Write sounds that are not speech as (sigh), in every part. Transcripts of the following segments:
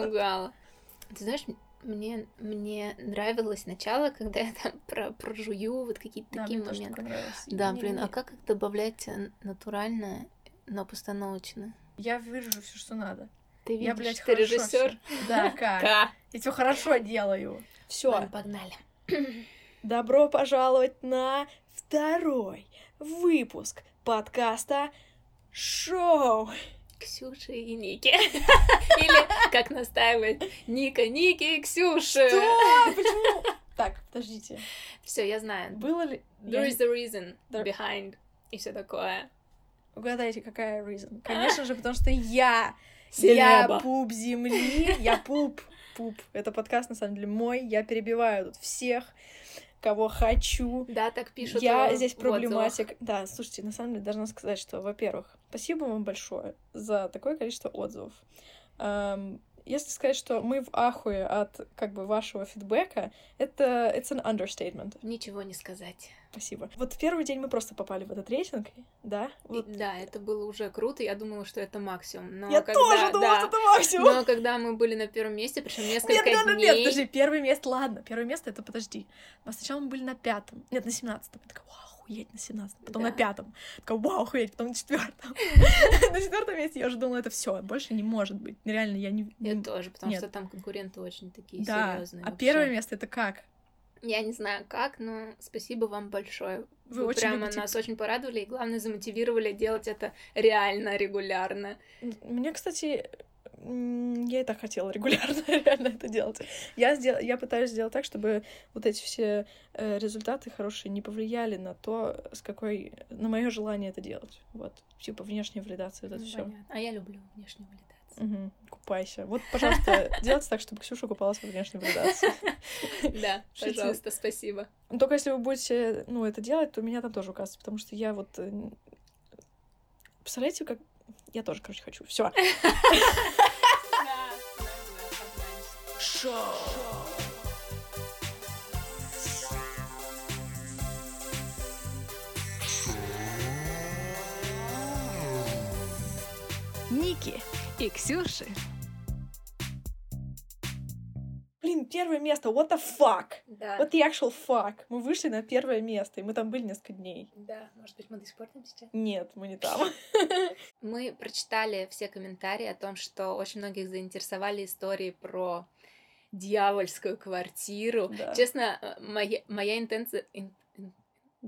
Напугала. Ты знаешь, мне, мне нравилось начало, когда я там про, прожую вот какие-то Да, такие мне моменты. Да, Не- блин, а не- как их добавлять э, натурально, но постановочно? Я вырежу все, что надо. Ты Я, видишь, блядь, ты режиссер. Да, (laughs) как? Ка. Я все хорошо делаю. Все. Ладно, погнали. (clears throat) Добро пожаловать на второй выпуск подкаста Шоу. Ксюша и Ники. (laughs) Или, как настаивает, Ника, Ники и Ксюша. Что? Почему? Так, подождите. Все, я знаю. Было ли... There is a reason behind и все такое. Угадайте, какая reason? Конечно же, потому что я... Селеба. Я пуп земли. Я пуп. Пуп. Это подкаст, на самом деле, мой. Я перебиваю тут всех, кого хочу. Да, так пишут. Я здесь в отзывах. проблематик. Да, слушайте, на самом деле должна сказать, что, во-первых, спасибо вам большое за такое количество отзывов. Эм, если сказать, что мы в ахуе от как бы вашего фидбэка, это it's an understatement. Ничего не сказать. Спасибо. Вот в первый день мы просто попали в этот рейтинг, да? И Вот. Да, это было уже круто. Я думала, что это максимум. Но Я когда, тоже думала, да, что это максимум. Но когда мы были на первом месте, причем несколько Нет, нет, нет, дней. нет, подожди, первое место, ладно, первое место это подожди. А сначала мы были на пятом, нет, на семнадцатом. Я такая, вау, охуеть, на семнадцатом, потом Да. на пятом. Такая, вау, охуеть, потом на четвертом. (laughs) На четвертом месте я уже думала, это все, больше не может быть. Реально, я не... Я тоже, потому что там конкуренты очень такие серьезные. а первое место это как? Я не знаю как, но спасибо вам большое. Вы очень прямо любите- нас очень порадовали и, главное, замотивировали делать это реально, регулярно. Мне, кстати, я и так хотела (laughs) регулярно реально это делать. Я, сдел... я пытаюсь сделать так, чтобы вот эти все э, результаты хорошие не повлияли на то, с какой... на мое желание это делать. Вот. Типа внешняя валидация, вот это Ну, все. понятно. А я люблю внешнюю валидацию. Мгм. Купайся. Вот, пожалуйста, (laughs) делайте так, чтобы Ксюша купалась во внешней валидации. (laughs) Да, (laughs) пожалуйста, спасибо. Но Только если вы будете, ну, это делать, то меня там тоже указывать, потому что я вот... э, Представляете, как... Я тоже, короче, хочу. Все. Шоу. Ники и Ксюши. Блин, первое место, what the fuck? Да. What the actual fuck? Мы вышли на первое место, и мы там были несколько дней. Да, может быть, мы до сих пор там сейчас? Нет, мы не там. (laughs) Мы прочитали все комментарии о том, что очень многих заинтересовали истории про дьявольскую квартиру. Да. Честно, э, моя, моя интенция...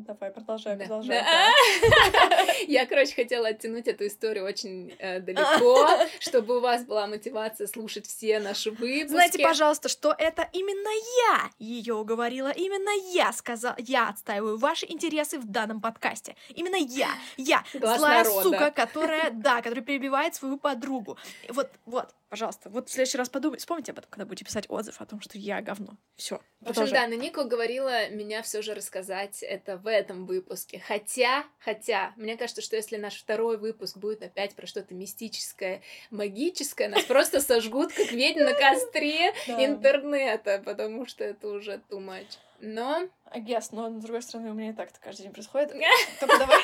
Давай, продолжай, да, продолжай. да. (laughs) Я, короче, хотела оттянуть эту историю очень э, далеко, (laughs) чтобы у вас была мотивация слушать все наши выпуски. Знаете, пожалуйста, что это именно я ее уговорила, именно я сказала, я отстаиваю ваши интересы в данном подкасте. Именно я, я, Глаз злая народа. сука, которая, да, которая перебивает свою подругу. Вот, вот, пожалуйста, вот в следующий раз подумайте, вспомните об этом, когда будете писать отзыв о том, что я говно. Все. В общем, да, но Ника уговорила меня все же рассказать это в этом выпуске. Хотя, хотя, мне кажется, что если наш второй выпуск будет опять про что-то мистическое, магическое, нас просто сожгут, как ведьм на костре интернета, потому что это уже too much. Но I guess, но с другой стороны, у меня и так это каждый день происходит. (laughs) Только давай,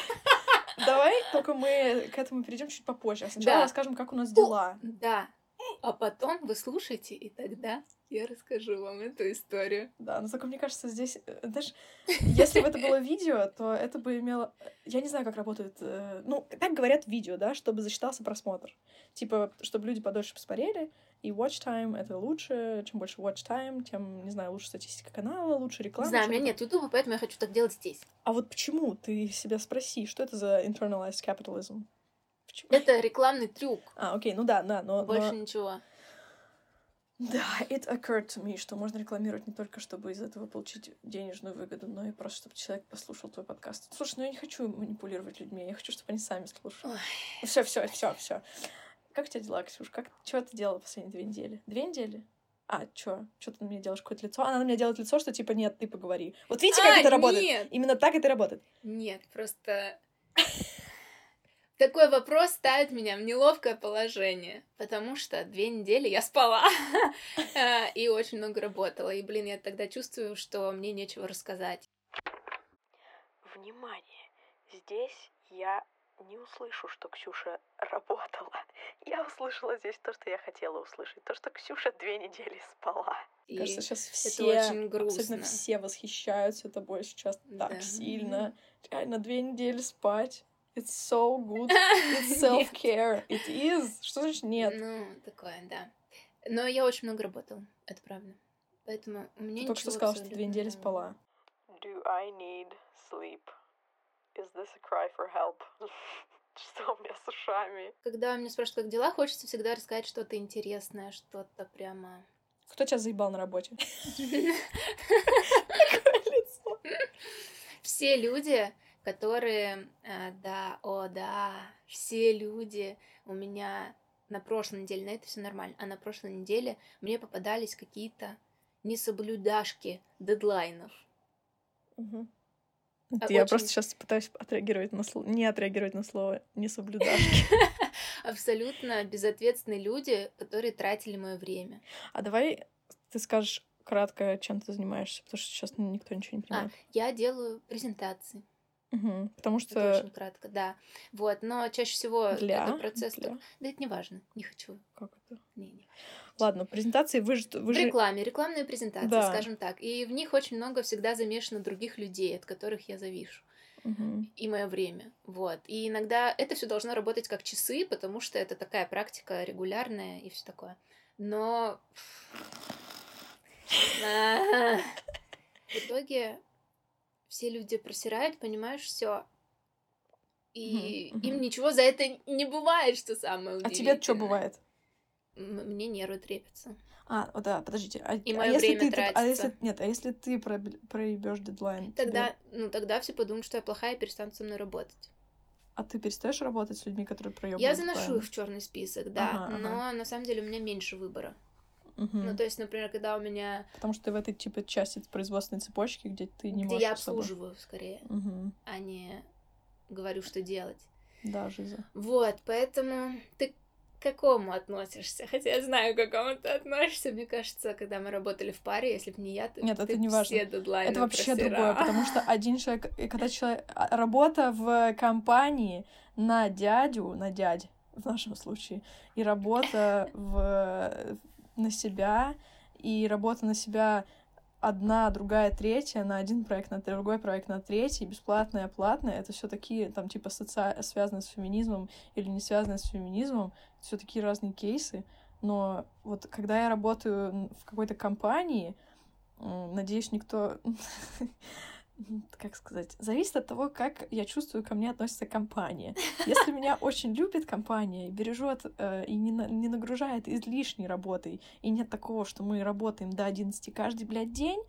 давай, только мы к этому перейдем чуть попозже. А сначала Да. расскажем, как у нас дела. да, а потом вы слушаете, и тогда я расскажу вам эту историю. Да, но только мне кажется, здесь, э, даже если бы это было видео, то это бы имело... Я не знаю, как работает... э, Ну, так говорят видео, да, чтобы засчитался просмотр. Типа, чтобы люди подольше посмотрели, и watch time — это лучше. Чем больше watch time, тем, не знаю, лучше статистика канала, лучше Не реклама. знаю, у меня нет ютуба, поэтому я хочу так делать здесь. А вот почему? Ты себя спроси, что это за internalized capitalism? Почему? Это рекламный трюк, А, окей, ну да, да, но... но- больше ничего. Да, it occurred to me, что можно рекламировать не только, чтобы из этого получить денежную выгоду, но и просто, чтобы человек послушал твой подкаст. Слушай, ну я не хочу манипулировать людьми, я хочу, чтобы они сами слушали. Все, все, все, все. Как у тебя дела, Ксюш? Как, что ты делала последние две недели? Две недели? А, чё? Чё ты на меня делаешь какое-то лицо? Она на меня делает лицо, что типа нет, ты поговори. Вот видите, как А, это работает? нет. Именно так это работает. Нет, просто такой вопрос ставит меня в неловкое положение, потому что две недели я спала (laughs) э, и очень много работала. И, блин, я тогда чувствую, что мне нечего рассказать. Внимание! Здесь я не услышу, что Ксюша (laughs) работала. Я услышала здесь то, что я хотела услышать. То, что Ксюша две недели спала. И Кажется, сейчас все, это очень грустно. особенно все восхищаются тобой сейчас да. так сильно. Реально две недели спать. It's so good. It's (laughs) self-care. It is. Что значит нет? Ну, такое, да. Но я очень много работала, это правда. Поэтому у меня Ты только что сказала, что две недели спала. Do I need sleep? Is this a cry for help? (laughs) Что у меня с ушами? Когда меня спрашивают, как дела, хочется всегда рассказать что-то интересное, что-то прямо... Кто тебя заебал на работе? (laughs) Все люди, которые... Э, да, о, да, все люди у меня на прошлой неделе, на это все нормально, а на прошлой неделе мне попадались какие-то несоблюдашки дедлайнов. Угу. А я очень... просто сейчас пытаюсь отреагировать на слово, не отреагировать на слово не соблюдашки. (laughs) Абсолютно безответственные люди, которые тратили мое время. А давай ты скажешь кратко, чем ты занимаешься, потому что сейчас никто ничего не а, понимает. А, я делаю презентации. Угу, потому что... Это очень кратко, да. Вот, но чаще всего Для? это процесс... Для? Да это не важно, не хочу. Как это? Не, не Ладно, презентации вы же... Вы в рекламе, рекламные презентации, да. скажем так. И в них очень много всегда замешано других людей, от которых я завишу. Угу. И мое время. Вот. И иногда это все должно работать как часы, потому что это такая практика регулярная и все такое. Но (laughs) в итоге все люди просирают, понимаешь, все. И им ничего за это не бывает, что самое удивительное. А тебе что бывает? мне нервы трепятся. А, о, да, подождите. А, и мое а время ты, тратится. А если, нет, а если ты проебешь дедлайн? Тогда, тебе... ну, тогда все подумают, что я плохая и перестанут со мной работать. А ты перестаешь работать с людьми, которые проебывают? Я заношу их в черный список, да. Ага, но ага. на самом деле у меня меньше выбора. Угу. Ну, то есть, например, когда у меня... Потому что ты в этой, типа, части производственной цепочки, где ты не где можешь... я обслуживаю, особо... скорее, угу. а не говорю, что делать. Да, Жиза. Вот, поэтому ты какому относишься? Хотя я знаю, к какому ты относишься. Мне кажется, когда мы работали в паре, если бы не я, то Нет, ты это не важно. все дедлайны Это вообще просирал. другое, потому что (laughs) один человек, когда человек... А, работа в компании на дядю, на дядь в нашем случае, и работа в... на себя, и работа на себя одна, другая, третья, на один проект, на другой проект, на третий, бесплатная, платная, это все такие, там, типа, соци... связанные с феминизмом или не связанные с феминизмом, все такие разные кейсы. Но вот когда я работаю в какой-то компании, надеюсь, никто (laughs) (laughs) как сказать, зависит от того, как я чувствую, ко мне относится компания. (laughs) Если меня очень любит компания бережет э, и не, на, не нагружает излишней работой, и нет такого, что мы работаем до 11 каждый, блядь, день,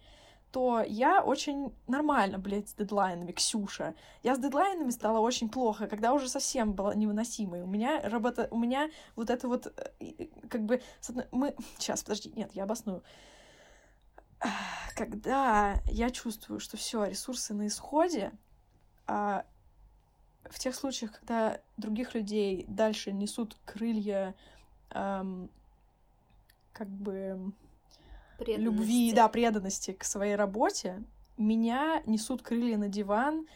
то я очень нормально, блядь, с дедлайнами, Ксюша. Я с дедлайнами стала очень плохо, когда уже совсем была невыносимой. У меня работа, у меня вот это вот, э, как бы, мы... (laughs) Сейчас, подожди, нет, я обосную когда я чувствую, что все, ресурсы на исходе, а в тех случаях, когда других людей дальше несут крылья эм, как бы любви, да, преданности к своей работе, меня несут крылья на диван,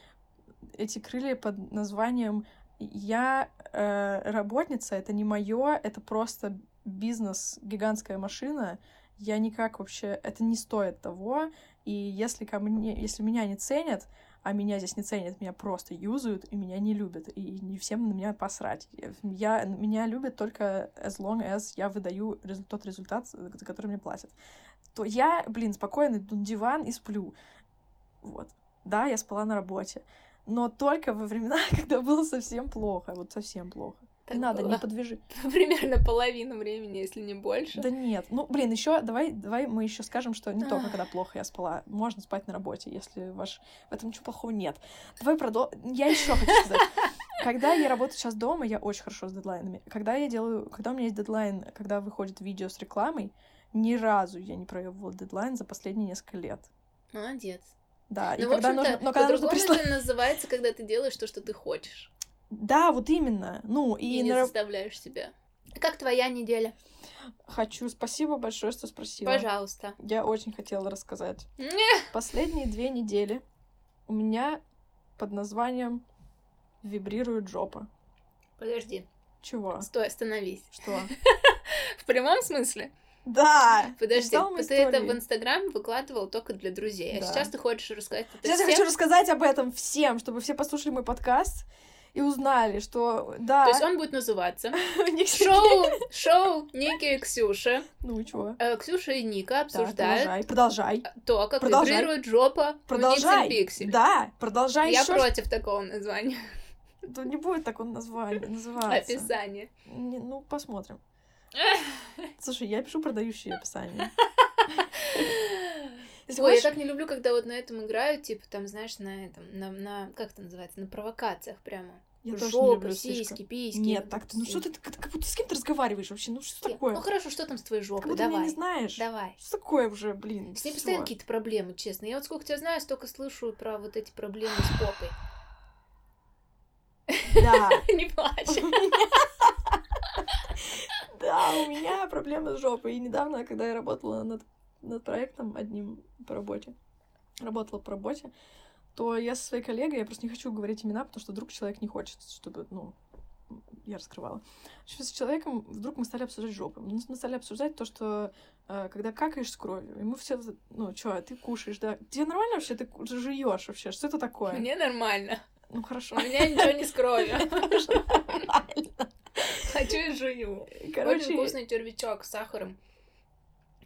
эти крылья под названием я э, работница, это не мое, это просто бизнес, гигантская машина, я никак вообще... Это не стоит того. И если ко мне... Если меня не ценят, а меня здесь не ценят, меня просто юзают и меня не любят. И не всем на меня посрать. Я, меня любят только as long as я выдаю тот результат, за который мне платят. То я, блин, спокойно иду на диван и сплю. Вот. Да, я спала на работе. Но только во времена, (laughs) когда было совсем плохо. Вот совсем плохо. Так не надо, не подвяжи. (laughs) Примерно половину времени, если не больше. Да нет. Ну, блин, еще давай, давай мы еще скажем, что не только когда плохо я спала. Можно спать на работе, если ваш... В этом ничего плохого нет. Давай продолжим. Я еще хочу сказать. (laughs) Когда я работаю сейчас дома, я очень хорошо с дедлайнами. Когда я делаю... Когда у меня есть дедлайн, когда выходит видео с рекламой, ни разу я не проебывала дедлайн за последние несколько лет. Молодец. Да, ну, и когда нужно... Но когда нужно прислать... это называется, когда ты делаешь то, что ты хочешь. Да, вот именно. Ну, и, и не на... заставляешь себя. Как твоя неделя? Хочу. Спасибо большое, что спросила. Пожалуйста. Я очень хотела рассказать. Последние две недели у меня под названием вибрирует жопа. Подожди. Чего? Стой, остановись. Что? (laughs) В прямом смысле? Да! Подожди, ты это в истории. Инстаграме выкладывал только для друзей. А сейчас ты хочешь рассказать это Сейчас я хочу рассказать об этом всем, чтобы все послушали мой подкаст и узнали, что да, То есть он будет называться (laughs) Шоу, шоу Ники и Ксюши. Ну чего? Э, Ксюша и Ника Да, обсуждают продолжай, продолжай. то, как Продолжай. вибрирует жопа Продолжай. Пиксель. Да, продолжай Я против такого названия. Да не будет так он название, называться. Описание. Не- ну, посмотрим. (laughs) Слушай, я пишу продающие описания. (laughs) Ой, я так не люблю, когда вот на этом играют, типа, там, знаешь, на этом, на, на как это называется, на провокациях прямо. Я тоже не Жопа, люблю сиськи, слишком. письки. Нет, так это ну что ты, как, как будто с кем ты разговариваешь вообще? Ну что Ну такое? хорошо, что там с твоей Как жопой? будто меня Давай. не знаешь. Давай. Что такое уже, блин? С ней постоянно какие-то проблемы, честно. Я вот сколько тебя знаю, столько слышу про вот эти проблемы с попой. Да. (laughs) Не плачь. (laughs) Да, у меня проблемы с жопой. И недавно, когда я работала над, над проектом одним по работе, работала по работе, то я со своей коллегой, я просто не хочу говорить имена, потому что вдруг человек не хочет, чтобы, ну, я раскрывала. Общем, с человеком вдруг мы стали обсуждать жопу. Мы стали обсуждать то, что э, когда какаешь с кровью, и мы все, ну, чё, ты кушаешь, да? Тебе нормально вообще? Ты жуешь вообще? Что это такое? Мне нормально. Ну, хорошо. У меня ничего не с кровью. (laughs) Хочу и жую. Короче, Очень вкусный червячок с сахаром.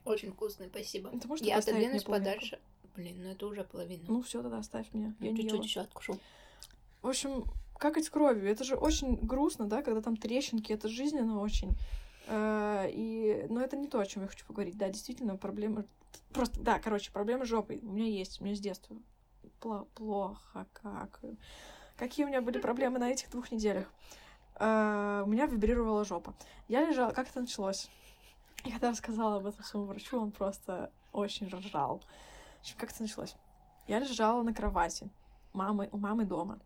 Очень вкусный, спасибо. ты можешь Я отодвинусь подальше. Блин, ну это уже половина. Ну, все, тогда оставь мне. Я не Чуть-чуть еще откушу. В общем, какать кровью, это же очень грустно, да, когда там трещинки, это жизненно очень. Э, И, но это не то, о чем я хочу поговорить. Да, действительно, проблема... Просто, да, короче, проблема с жопой у меня есть, у меня с детства. Пло- плохо, как... Какие у меня были проблемы на этих двух неделях? Э, У меня вибрировала жопа. Я лежала... Как это началось? (laughs) Я когда рассказала об этом своему врачу, он просто очень ржал. В общем, как это началось? Я лежала на кровати мамы, у мамы дома.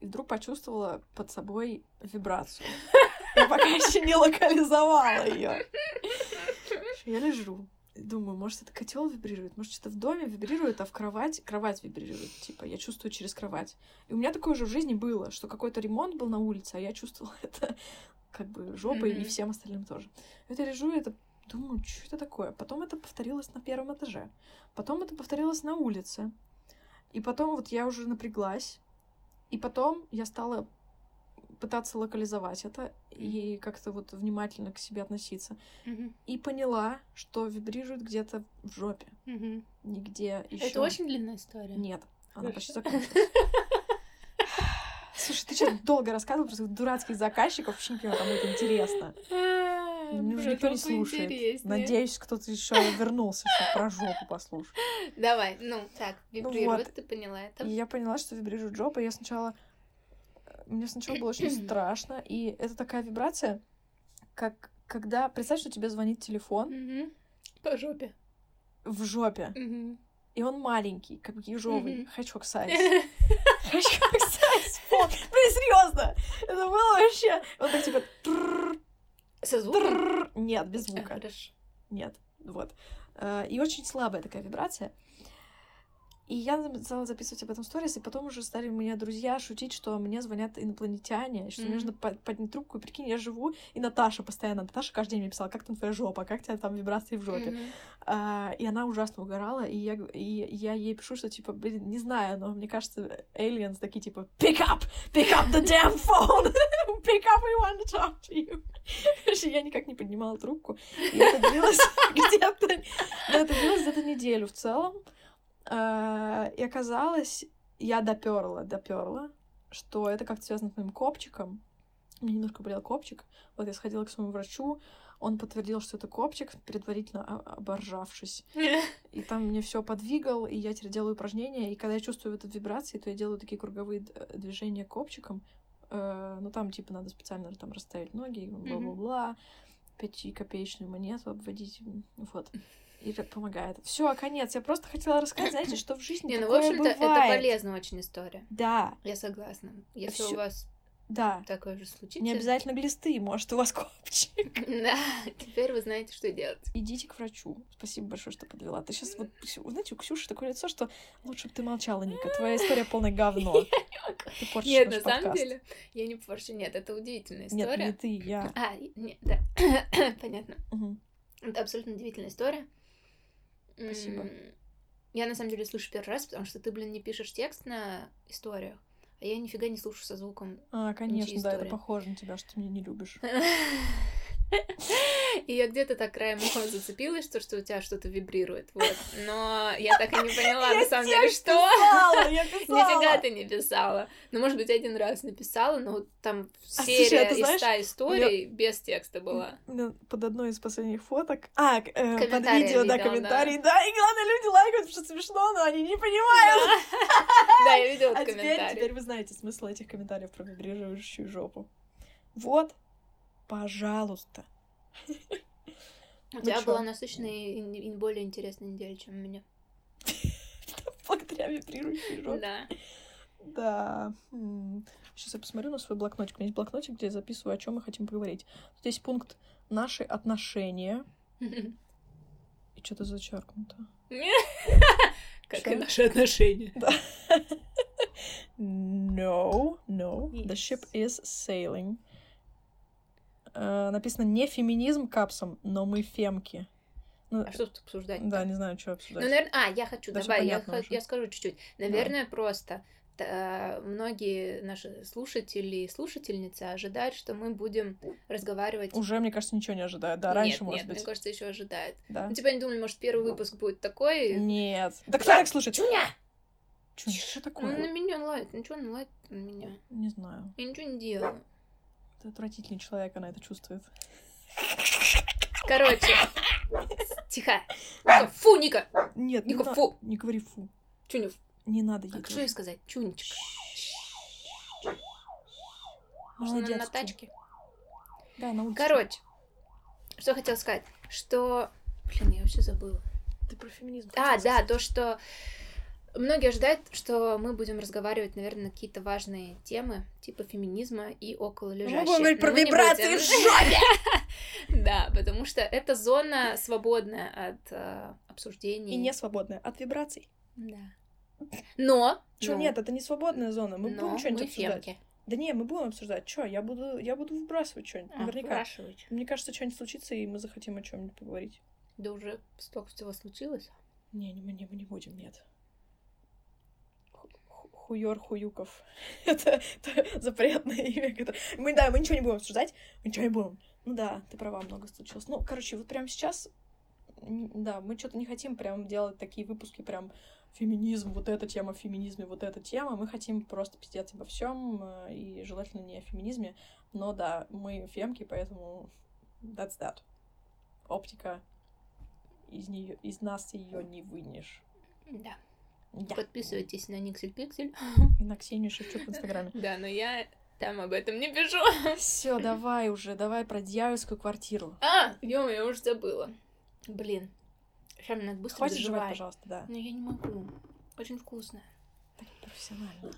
И вдруг почувствовала под собой вибрацию. (laughs) Я пока еще не локализовала ее. Я лежу. и Думаю, может, это котел вибрирует, может, что-то в доме вибрирует, а в кровать кровать вибрирует. Типа, я чувствую через кровать. И у меня такое же в жизни было, что какой-то ремонт был на улице, а я чувствовала (laughs) это как бы жопой и Мгм. всем остальным тоже. Это лежу, и это думаю, что это такое? Потом это повторилось на первом этаже. Потом это повторилось на улице. И потом вот я уже напряглась. И потом я стала пытаться локализовать это и как-то вот внимательно к себе относиться. Мгм, И поняла, что вибрирует где-то в жопе. мгм. Нигде еще. Это очень длинная история. Нет, она Хорошо. почти закончилась. (laughs) Слушай, ты что долго рассказывал про своих дурацких заказчиков? Вообще не понимаю, кому это интересно. Мне уже никто не слушает. Надеюсь, кто-то еще вернулся, чтобы про жопу послушать. Давай, ну, так, Ну вибрирует, вот. ты поняла это. И я поняла, что вибрирует жопа. Я сначала... Мне сначала было очень (coughs) страшно. И это такая вибрация, как когда... Представь, что тебе звонит телефон. По жопе. в жопе. И он маленький, как ежовый. Мгм. Хачок сайз. Хачок сайз. Фон. Блин, серьезно. Это было вообще... Он так типа... Со звуком? Нет, без звука. Нет, вот. И очень слабая такая вибрация. И я стала записывать об этом сторис, и потом уже стали у меня друзья шутить, что мне звонят инопланетяне, что мне Мгм. нужно по- поднять трубку, и прикинь, я живу, и Наташа постоянно, Наташа каждый день мне писала, как там твоя жопа, как тебя там вибрации в жопе. Мгм. А, и она ужасно угорала, и я, и я ей пишу, что, типа, блин, не знаю, но мне кажется, aliens такие, типа, pick up, pick up the damn phone, (laughs) pick up, we want to talk to you. Короче, я никак не поднимала трубку, и это длилось (laughs) где-то, это длилось где-то неделю в целом, и оказалось, я доперла, доперла, что это как-то связано с моим копчиком, меня немножко болел копчик, вот я сходила к своему врачу, он подтвердил, что это копчик, предварительно оборжавшись. (laughs) И там мне все подвигал, и я теперь делаю упражнения. И когда я чувствую вот эту вибрации, то я делаю такие круговые э, движения копчиком. Э, ну, там, типа, надо специально там расставить ноги, бла-бла-бла. Пятикопеечную монету обводить. Вот. И помогает. Все, конец. Я просто хотела рассказать, знаете, что в жизни Не, ну, в общем-то, это полезная очень история. Да. Я согласна. Если Всё- у вас Да. такое же случится. Не обязательно глисты, может, у вас копчик. (laughs) Да, теперь вы знаете, что делать. Идите к врачу. Спасибо большое, что подвела. Ты сейчас вот, знаете, у Ксюши такое лицо, что лучше бы ты молчала, Ника. Твоя история полное (laughs) говно. Ты портишь Нет, на самом деле, я не порчу. Нет, это удивительная Нет, история. не ты, я. А, нет, да. (coughs) Понятно. Это абсолютно удивительная история. Спасибо. Я на самом деле слышу первый раз, потому что ты, блин, не пишешь текст на историях, а я нифига не слушаю со звуком. А, конечно, да, это похоже на тебя, что ты меня не любишь. (laughs) (laughs) И я где-то так краем уха зацепилась, что, что у тебя что-то вибрирует. Вот. Но я так и не поняла, на самом деле, что. Я. (laughs) Нифига ты не писала. Ну, может быть, один раз написала, но вот там А, серия а из знаешь, ста историй без текста была. Ну, Под одной из последних фоток. А, э, под видео, да, видела, комментарии. Да, и главное, люди лайкают, потому что смешно, но они не понимают. Да, (laughs) я видела А комментарий. теперь вы знаете смысл этих комментариев про вибрирующую жопу. Вот, пожалуйста. У тебя чё? была насыщенная и более интересная неделя, чем у меня. (laughs) Благодаря вибрирующей. Да. Да. Сейчас я посмотрю на свой блокнотик. У меня есть блокнотик, где я записываю, о чем мы хотим поговорить. Тут есть пункт «Наши отношения». (laughs) И что-то зачеркнуто. (laughs) Как и наши отношения. No, no. The ship is sailing. Э, написано не феминизм капсом, но мы фемки. Ну, А что тут обсуждать? да, не знаю, что Ну, обсуждать. наверное, а, я хочу, Даже давай, я, уже. я скажу чуть-чуть. Наверное, просто та- многие наши слушатели и слушательницы ожидают, что мы будем разговаривать. Уже, мне кажется, ничего не ожидают. Да, нет, раньше, может нет, быть. мне кажется, еще ожидают. Да. Ну, типа, они думали, может, первый выпуск будет такой. Нет. Да кто так слушает? Чуня! Чё, что Ну, такое? на меня лает. Ну, что он лает на меня? Не знаю. Я ничего не делаю. Ты отвратительный человек, она это чувствует. Короче, (laughs) тихо. Ника, фу, Ника! Нет, не, Ника, на- фу! не говори фу. Чуня, Не надо ей как что ей сказать? Чунечка. Может, она на тачке? Да, на улице. Короче, что хотела сказать, что... Блин, я вообще забыла. Ты про феминизм А, да, сказать. то, что многие ожидают, что мы будем разговаривать, наверное, на какие-то важные темы, типа феминизма и около Мы лежащие. будем говорить про мы вибрации в жопе! (laughs) Да, потому что это зона свободная от э, обсуждений. И не свободная от вибраций. Да. Но... Чё, нет, это не свободная зона. Мы будем что-нибудь мы обсуждать. Да не, мы будем обсуждать. Чё, я буду, я буду выбрасывать что-нибудь. А, Наверняка. спрашивать. Мне кажется, что-нибудь случится, и мы захотим о чем-нибудь поговорить. Да уже столько всего случилось. Не, не, мы не, мы не будем, нет. Ху- ху- Хуёр Хуюков. (laughs) это, это запретное имя. Мы, да, мы ничего не будем обсуждать. Мы ничего не будем. Ну да, ты права, много случилось. Ну, короче, вот прямо сейчас, да, мы что-то не хотим прям делать такие выпуски, прям феминизм, вот эта тема в феминизме, вот эта тема. Мы хотим просто пиздец обо всем, и желательно не о феминизме. Но да, мы фемки, поэтому that's that. Оптика. Из нее, из нас ее не вынешь. Да. Да. Подписывайтесь на Никсель Пиксель. И на Ксению Шевчук в Инстаграме. (laughs) Да, но я там об этом не пишу. Все, (laughs) давай уже, давай про дьявольскую квартиру. А, ё я уже забыла. Блин. Сейчас надо быстро Хватит жевать, доживать. пожалуйста, да. Но я не могу. Очень вкусно. Так профессионально.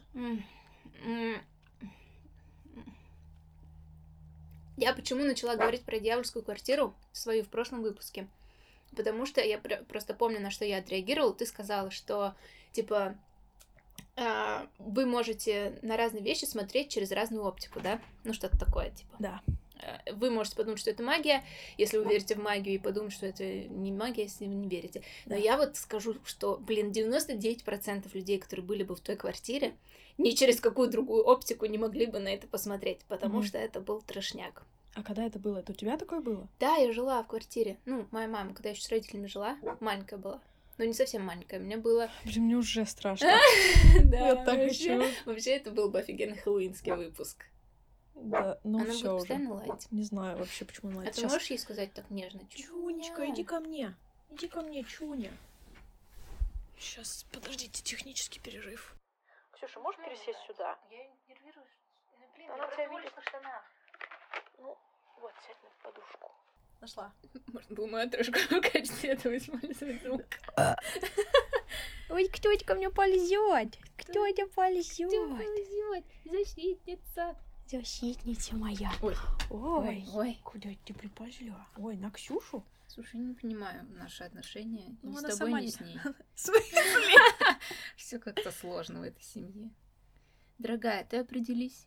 Я почему начала говорить про дьявольскую квартиру свою в прошлом выпуске? Потому что я пр- просто помню, на что я отреагировала. Ты сказала, что типа а, вы можете на разные вещи смотреть через разную оптику, да? Ну, что-то такое, типа. Да. Э, Вы можете подумать, что это магия, если вы верите в магию, и подумать, что это не магия, если вы не верите. Но Да. я вот скажу, что, блин, 99% людей, которые были бы в той квартире, ни через какую другую оптику не могли бы на это посмотреть, потому Мгм. что это был трешняк. А когда это было? Это у тебя такое было? Да, я жила в квартире. Ну, моя мама, когда я еще с родителями жила, маленькая была. Ну, не совсем маленькая. Мне было... Блин, мне уже страшно. (laughs) Да, Я так вообще. хочу. Вообще, это был бы офигенный хэллоуинский выпуск. Да, ну Она будет все уже. постоянно лаять. Не знаю вообще, почему она А ты можешь ей сказать так нежно? Чунечка, иди ко мне. Иди ко мне, Чуня. Сейчас, подождите, технический перерыв. Ксюша, можешь пересесть сюда? Я нервируюсь. Ну, блин, Она я тебя видит. Ну, вот, сядь на подушку. Нашла. (laughs) Можно было мою трешку в качестве этого использовать звук. (laughs) Ой, кто ко мне ползет? Кто это ползет? ползет? Защитница. Защитница моя. Ой, Ой, ой, куда ты приползла? Ой, на Ксюшу? Слушай, не понимаю наши отношения Ну, ни с тобой, ни с ней. (laughs) В смысле? Все как-то сложно в этой семье. Дорогая, ты определись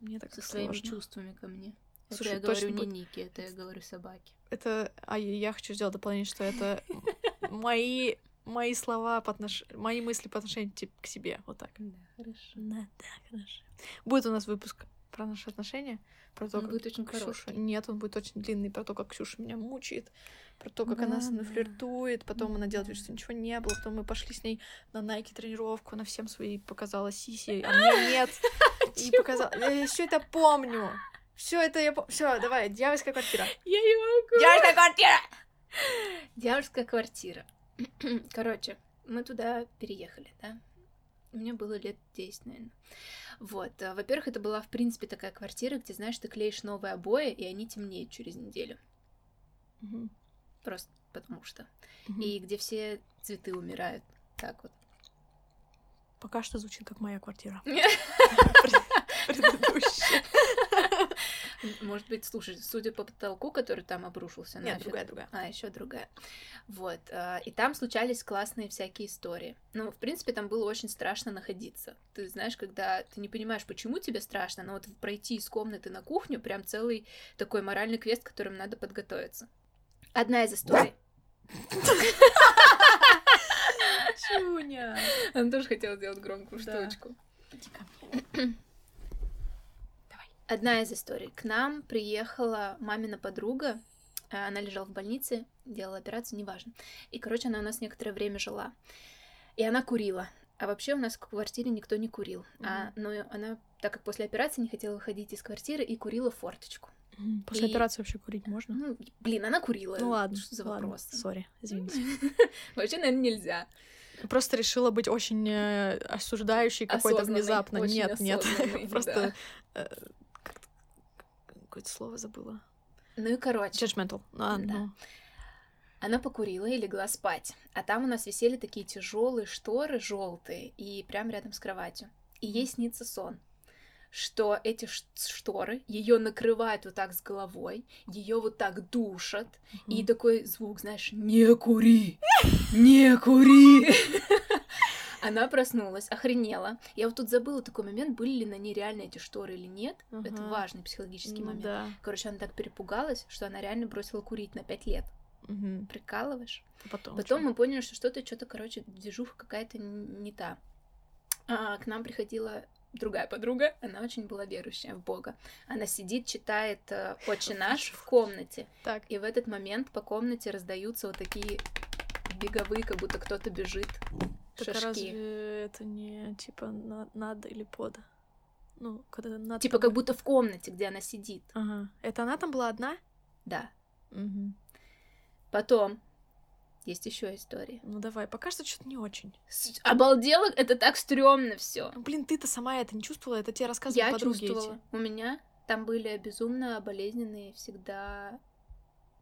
Мне так со своими чувствами ко мне. Это Слушай, я говорю не будет- Нике, это я говорю собаке. Это, а я хочу сделать дополнение, что это (laughs) мои мои слова по отнош... мои мысли по отношению типа, к себе, вот так. Да, хорошо. Да, да, хорошо. Будет у нас выпуск про наши отношения, про то, Он как будет очень Ксюша... короткий. Нет, он будет очень длинный, про то, как Ксюша меня мучает, про то, как она со мной Да, да. флиртует, потом она делает вид, Да. что ничего не было, потом мы пошли с ней на Найки тренировку, она всем своей показала сиси, а мне нет. (laughs) И показала... Я все это помню. Все это я. Все, давай, дьявольская квартира. (laughs) Я не могу. Дьявольская квартира! (laughs) Дьявольская квартира. (clears throat) Короче, мы туда переехали, да? Мне было лет 10, наверное. Вот. а, Во-первых, это была, в принципе, такая квартира, где, знаешь, ты клеишь новые обои, и они темнеют через неделю. Мгм. Просто потому что. Мгм. И где все цветы умирают. Так вот. Пока что звучит как моя квартира. (laughs) Предыдущая. Может быть, слушай, судя по потолку, который там обрушился, Нет, нафиг. другая, другая. А, еще другая. Вот. а, И там случались классные всякие истории. Ну, в принципе, там было очень страшно находиться. Ты знаешь, когда ты не понимаешь, почему тебе страшно, но вот пройти из комнаты на кухню прям целый такой моральный квест, к которому надо подготовиться. Одна из историй. Чуня. Она тоже хотела сделать громкую Да. штучку. Одна из историй. К нам приехала мамина подруга. э, Она лежала в больнице, делала операцию, неважно. И, короче, она у нас некоторое время жила. И она курила. А вообще у нас в квартире никто не курил. А, но она, так как после операции не хотела выходить из квартиры и курила форточку. После И- операции вообще курить можно? Ну, блин, она курила. Ну ладно, Что за ладно, вопрос? Сори, извините. (laughs) Вообще, наверное, нельзя. Просто решила быть очень э, осуждающей какой-то внезапно. Нет, нет. (laughs) Просто э, какое-то слово забыла. Ну и короче. Judgmental. А, Да. ну. Она покурила и легла спать. А там у нас висели такие тяжелые шторы желтые и прям рядом с кроватью. И ей снится сон, что эти шторы ее накрывают вот так с головой, ее вот так душат, и Мгм. такой звук, знаешь, не кури, не кури. (laughs) Она проснулась, охренела. Я вот тут забыла такой момент, были ли на ней реально эти шторы или нет. Это Ага. важный психологический Ну момент. да. Короче, она так перепугалась, что она реально бросила курить на пять лет. Мгм. Прикалываешь? Потом. Потом мы поняли, что что-то, что-то, короче, движуха какая-то не та. А, к нам приходила другая подруга, она очень была верующая в Бога. Она сидит, читает э, «Отче наш» в комнате, Так. и в этот момент по комнате раздаются вот такие беговые, как будто кто-то бежит, Так а шажки. разве это не типа на- над или под? Ну, когда над Типа как будто в комнате, где она сидит. Ага. Это она там была одна? Да. Мгм. Потом есть еще история. Ну давай, пока что что-то не очень. С- Обалдела, это так стрёмно все. Ну, блин, ты-то сама это не чувствовала, это тебе рассказывали Я подруги чувствовала. эти. У меня там были безумно болезненные всегда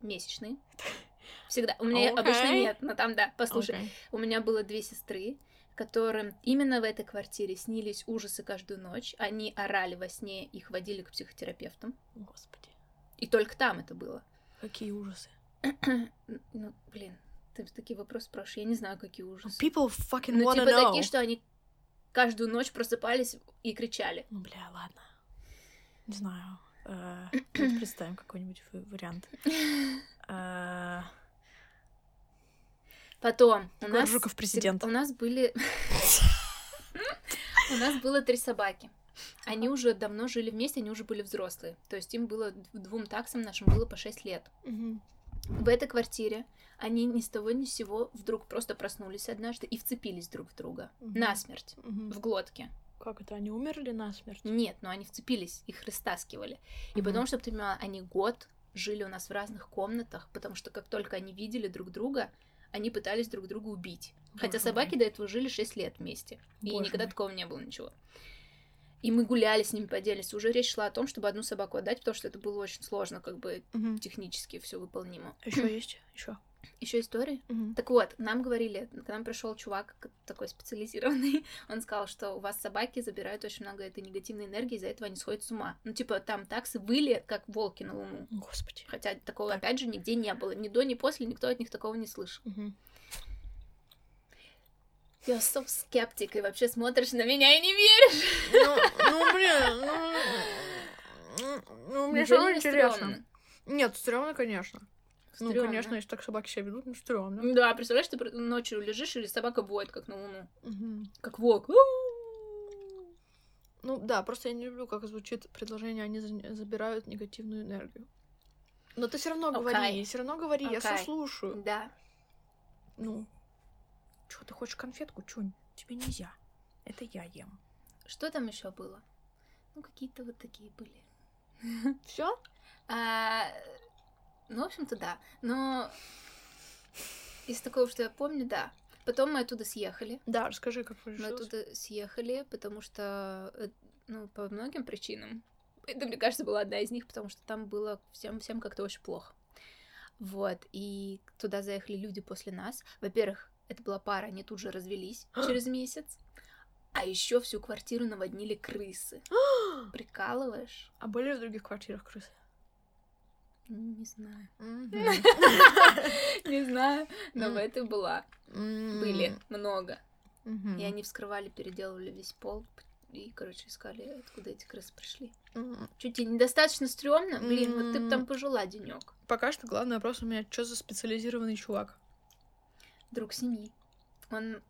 месячные. (laughs) Всегда. У меня обычно Окей. нет, но там да. Послушай, Окей. у меня было две сестры, которым именно в этой квартире снились ужасы каждую ночь. Они орали во сне, их водили к психотерапевтам. Господи, И только там это было. какие ужасы. (clears throat) Ну, блин, ты такие вопросы спрашиваешь. Я не знаю, какие ужасы. People fucking Ну, типа know. такие, что они каждую ночь просыпались и кричали. Ну, бля, ладно. Не знаю. Э, (clears throat) представим какой-нибудь вариант. (laughs) Э, Потом у нас Жуков президент. У нас были (laughs) у нас было три собаки. Они уже давно жили вместе, они уже были взрослые. То есть им было двум таксам нашим было по 6 лет. В этой квартире они ни с того ни с сего вдруг просто проснулись однажды и вцепились друг в друга. Насмерть. В глотке. Как это, они умерли насмерть? Нет, но они вцепились, их растаскивали. И Мгм. потом, чтобы ты понимала, они год жили у нас в разных комнатах, потому что как только они видели друг друга, они пытались друг друга убить. Хотя Боже собаки мой. до этого жили 6 лет вместе. И Боже никогда мой. такого не было ничего. И мы гуляли с ними по отдельности. Уже речь шла о том, чтобы одну собаку отдать, потому что это было очень сложно, как бы Мгм. технически все выполнимо. Еще есть? Еще. Еще истории? Мгм. Так вот, нам говорили, к нам пришел чувак такой специализированный, (laughs) он сказал, что у вас собаки забирают очень много этой негативной энергии, из-за этого они сходят с ума. Ну, типа, там таксы выли, как волки на луну. Господи. Хотя такого, Так. опять же, нигде не было. Ни до, ни после никто от них такого не слышал. Мгм. You're so skeptic, и вообще смотришь на меня и не веришь. Ну, ну, блин, ну, ну, мне все равно интересно. стрёмно? Нет, стрёмно, конечно. Ну, Стрёмно. конечно, если так собаки себя ведут, ну, стрёмно. Да, представляешь, ты ночью лежишь, или собака воет, как на луну. Мгм. Как волк. Ну, да, просто я не люблю, как звучит предложение, они за- забирают негативную энергию. Но ты все равно Окей. говори, все равно говори, я все слушаю. Да. Ну, что ты хочешь конфетку, Чунь? Тебе нельзя. Это я ем. Что там еще было? Ну, какие-то вот такие были. Все? А, ну, в общем-то, да. Но из такого, что я помню, да. Потом мы оттуда съехали. Да, расскажи, как Мы получилось. оттуда съехали, потому что, э, ну, по многим причинам. Это, мне кажется, была одна из них, потому что там было всем, всем как-то очень плохо. Вот, и туда заехали люди после нас. Во-первых, это была пара, они тут же развелись (gasps) через месяц. А еще всю квартиру наводнили крысы. (gasps) Прикалываешь? А были в других квартирах крысы? Не знаю. (laughs) Не знаю, но в М. этой была. Были много. И они вскрывали, переделывали весь пол. И, короче, искали, откуда эти крысы пришли. М. Чуть тебе недостаточно стрёмно? Блин, вот ты б М. там пожила денек. Пока что главный вопрос у меня, что за специализированный чувак? Друг семьи. Он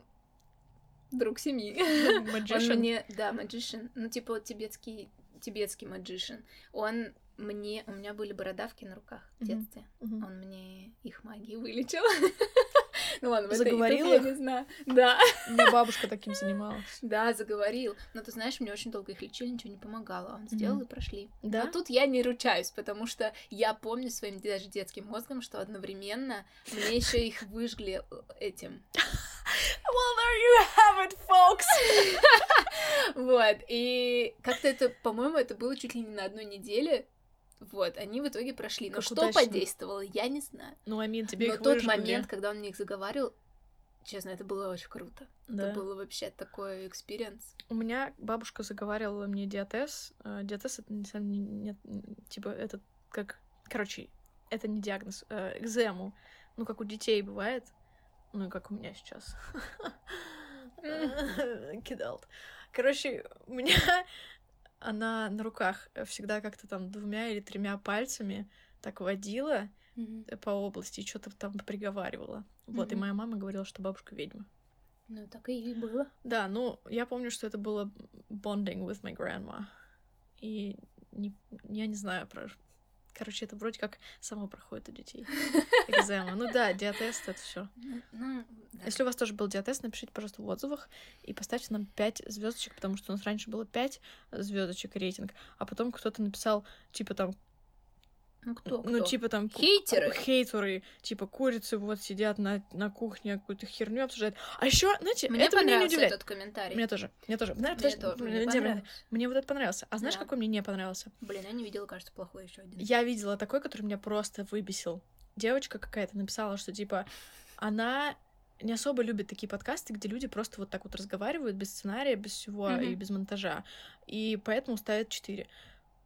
друг семьи. (laughs) Он Magician? мне, да, magician. Ну, типа вот тибетский, тибетский magician. Он мне, у меня были бородавки на руках в детстве. Мгм. Он мне их магией вылечил. Ну ладно, в это- Заговорил тут я их? не знаю. Да. У меня бабушка таким занималась. Да, заговорил. Но ты знаешь, мне очень долго их лечили, ничего не помогало. Он сделал и прошли. Да? Но тут я не ручаюсь, потому что я помню своим даже детским мозгом, что одновременно мне еще их выжгли э, этим. Well, there you have it, folks! (laughs) Вот. И как-то это, по-моему, это было чуть ли не на одной неделе. Вот, они в итоге прошли. Но Как что удачно. подействовало, я не знаю. Ну, Амин, тебе Но тот момент, когда он мне их заговаривал, честно, это было очень круто. Да. Это было вообще такой experience. У меня бабушка заговаривала мне диатез. Э, Диатез это не сам не, нет, м, типа это как, короче, это не диагноз, э, экзему. Ну как у детей бывает, ну и как у меня сейчас. (laughs) Кидал. Короче, у меня она на руках всегда как-то там двумя или тремя пальцами так водила по области и что-то там приговаривала. Вот, и Мгм. моя мама говорила, что бабушка ведьма. Ну, так и было. Да, ну, я помню, что это было bonding with my grandma. И не, я не знаю про... Короче, это вроде как само проходит у детей. (laughs) Экзема. Ну да, диатест — это все. Ну, ну, да. Если у вас тоже был диатест, напишите, пожалуйста, в отзывах и поставьте нам 5 звездочек, потому что у нас раньше было 5 звездочек рейтинг, а потом кто-то написал, типа там, Ну, кто, ну, кто? типа там... Хейтеры? Хейтеры, типа курицы вот сидят на, на кухне, какую-то херню обсуждают. А еще, знаете, Мне это меня не удивляет. этот комментарий. Мне тоже, мне тоже. Знаешь, Мне подожди, тоже, мне понравился. мне вот это понравился. А знаешь, Да. какой мне не понравился? Блин, я не видела, кажется, плохой еще один. Я видела такой, который меня просто выбесил. Девочка какая-то написала, что типа она не особо любит такие подкасты, где люди просто вот так вот разговаривают без сценария, без всего Мгм. и без монтажа. И поэтому ставит 4.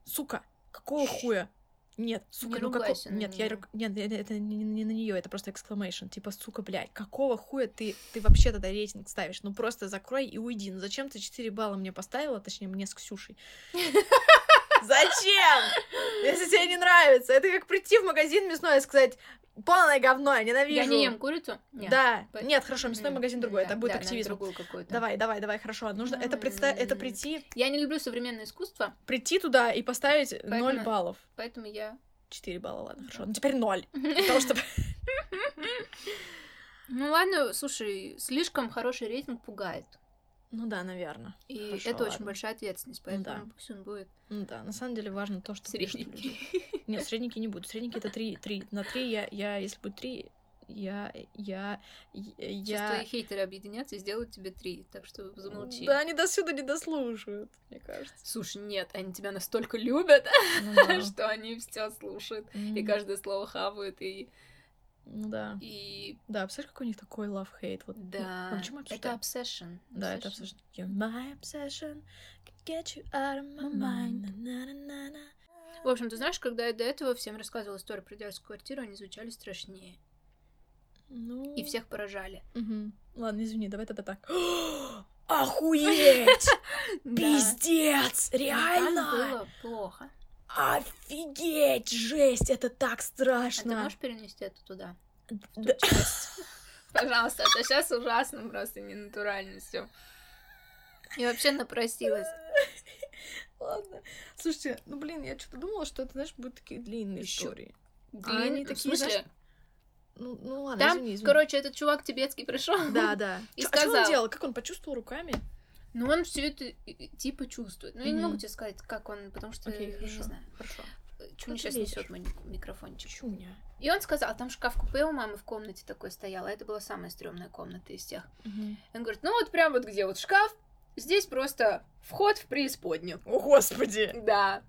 Сука, какого хуя? Нет, сука, Не ну на Нет, я... Нет, это это не, не на нее, это просто exclamation. Типа, сука, блядь, какого хуя ты, ты вообще тогда рейтинг ставишь? Ну просто закрой и уйди. Ну зачем ты 4 балла мне поставила, точнее, мне с Ксюшей? (laughs) Зачем? Если тебе не нравится. Это как прийти в магазин мясной и сказать, полное говно, я ненавижу. Я не ем курицу? Нет. Да. По- Нет, хорошо, мясной магазин другой, да, это будет да, активизм. другую какую-то. Давай, давай, давай, хорошо. Нужно это представить, это прийти, Я не люблю современное искусство, прийти туда и поставить 0 Поэтому- баллов. поэтому я... 4 балла, ладно, хорошо. Ну теперь 0. Потому что Ну ладно, слушай, слишком хороший рейтинг пугает. Ну да, наверное. И Хорошо, это очень ладно. большая ответственность, поэтому да. пусть он будет Ну да, на самом деле важно то, что средненький. Нет, средненький не будут. Средненький это 3. 3. На 3 я, я, если будет 3, я, я, Сейчас я... твои хейтеры объединятся и сделают тебе три, так что замолчи. Да, они до сюда не дослушают, мне кажется. Слушай, нет, они тебя настолько любят, Ну да. (laughs) что они все слушают и М. каждое слово хавают и Ну да. И Да, представляешь, какой у них такой love-hate? Вот, ну, да, а почему это obsession. Да, это obsession. You're my obsession. Get you out of my mind. На-на-на-на-на. В общем, ты знаешь, когда я до этого всем рассказывала историю про детскую квартиру, они звучали страшнее. Ну... И всех поражали. Мгм. Ладно, извини, давай тогда так. (laughs) Охуеть! Пиздец! Там Реально! было плохо. Офигеть! Жесть! Это так А ты страшно! можешь перенести это туда? в ту Да. (laughs) Пожалуйста, это сейчас ужасно, просто ненатурально все. Я вообще напросилась. (laughs) Ладно. Слушайте, ну блин, я что-то думала, что это, знаешь, будут такие длинные Ещё истории. Длин- они в такие, смысле? знаешь, Ну, ну ладно, Там, извини, извини. короче, этот чувак тибетский пришел. Да, да. (laughs) И Чё- а что он сказал. делал? Как он почувствовал руками? Ну, он все это типа чувствует. Ну, я не могу тебе сказать, как он, потому что Окей, я хорошо. не знаю. Хорошо. Ты сейчас несет мой микрофончик. Чуня. И он сказал, там шкаф-купе у мамы в комнате такой стоял, а это была самая стрёмная комната из тех. Мгм. Он говорит, ну вот прям вот где вот шкаф, здесь просто вход в преисподнюю. О, господи! Да.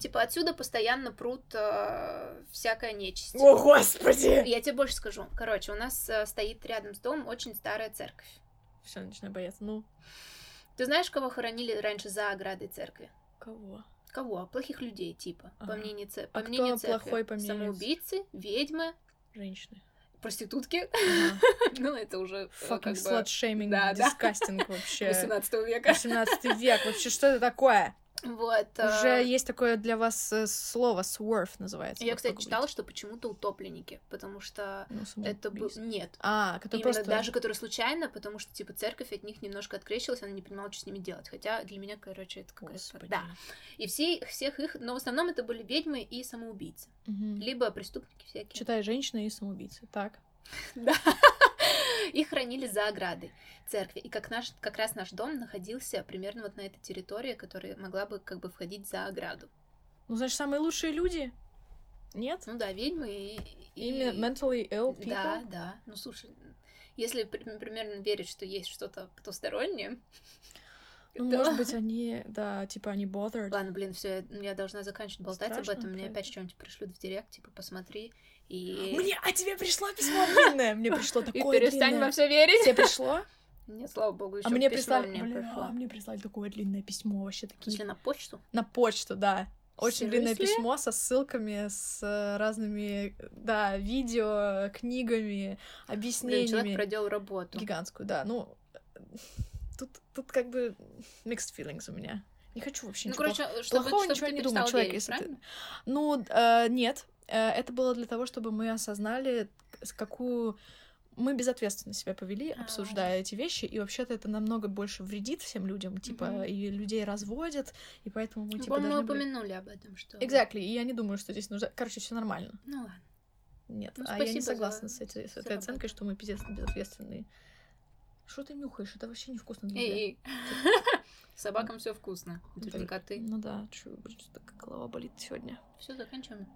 Типа отсюда постоянно прут э, всякая нечисть. О, господи! Я тебе больше скажу. Короче, у нас э, стоит рядом с домом очень старая церковь. Все, начинаю бояться. Ну, Ты знаешь, кого хоронили раньше за оградой церкви? кого? Кого? Плохих людей, типа. По Ага. мнению, це- по А кто мнению церкви. плохой, по мнению Самоубийцы, ведьмы, Женщины. проститутки. Ага. (laughs) ну, это уже э, Fucking как бы slut-shaming, да, да. disgusting вообще. (laughs) 18 века. 18 век. Вообще, что это такое? Вот. э, Уже есть такое для вас э, слово swerve называется. Я, Вот кстати, читала, что почему-то утопленники, потому что Ну, это был... Нет. А, который Именно просто... даже которые случайно, потому что, типа, церковь от них немножко открещилась, она не понимала, что с ними делать. Хотя для меня, короче, это какая-то... Да. И все, всех их... Но в основном это были ведьмы и самоубийцы. Мгм. Либо преступники всякие. Читай женщины и самоубийцы. Так. (laughs) Да. Их хранили за оградой церкви. И как, наш, как раз наш дом находился примерно вот на этой территории, которая могла бы как бы входить за ограду. Ну, значит, самые лучшие люди? Нет? Ну да, ведьмы и... и- Именно mentally ill people? Да, да. Ну слушай, если при- примерно верить, что есть что-то потустороннее... Ну, то- может быть, они, да, типа, они bothered. Ладно, блин, все, я должна заканчивать болтать об Страшно этом. Мне опять что-нибудь пришлют в директ, типа, посмотри. И, Мне, а тебе пришло письмо длинное? Мне пришло (laughs) и такое перестань длинное. во все верить. Тебе пришло? (laughs) Нет, слава богу, еще А мне прислали, мне бля, пришло. мне прислали такое длинное письмо, вообще Если такие. на почту. На почту, да. Очень длинное Seriously? письмо со ссылками, с э, разными, да, видео, книгами, Блин, человек объяснениями. проделал работу. Гигантскую, да. Ну, тут, тут как бы mixed feelings у меня. Не хочу вообще Ну, ничего короче, плохого. чтобы, плохого чтобы ничего не перестал человек, верить, если ты-? Ну, э, нет. Э, Это было для того, чтобы мы осознали, какую мы безответственно себя повели, А. обсуждая эти вещи, и вообще-то это намного больше вредит всем людям, типа, Мгм. и людей разводят, и поэтому мы, типа, мы упомянули об этом, что... Exactly, и я не думаю, что здесь нужно... Короче, все нормально. Ну ладно. Нет, Ну, а я не согласна за- с, этой, с за этой работу. оценкой, что мы пиздец безответственные. Что ты нюхаешь? Это вообще невкусно для. Эй. (laughs) Собакам все вкусно. Не коты. Ну да, блин, что голова болит сегодня. Все, заканчиваем.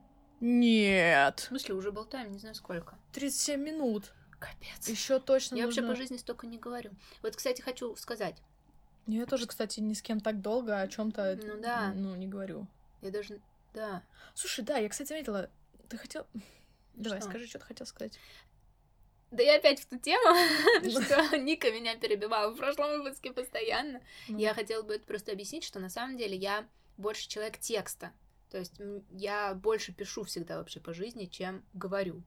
В Нет. смысле, уже болтаем, не знаю сколько. 37 минут. Капец. Еще точно Я нужно... вообще по жизни столько не говорю. Вот, кстати, хочу сказать. Я тоже, кстати, ни с кем так долго о чем-то, Ну да. ну, не говорю. Я даже... Да. Слушай, да, я, кстати, заметила, ты хотел... Давай, Что? скажи, что ты хотел сказать. Да я опять в ту тему, (laughs) что Ника меня перебивала в прошлом выпуске постоянно. Ну, Я хотела бы это просто объяснить, что на самом деле я больше человек текста. То есть я больше пишу всегда вообще по жизни, чем говорю.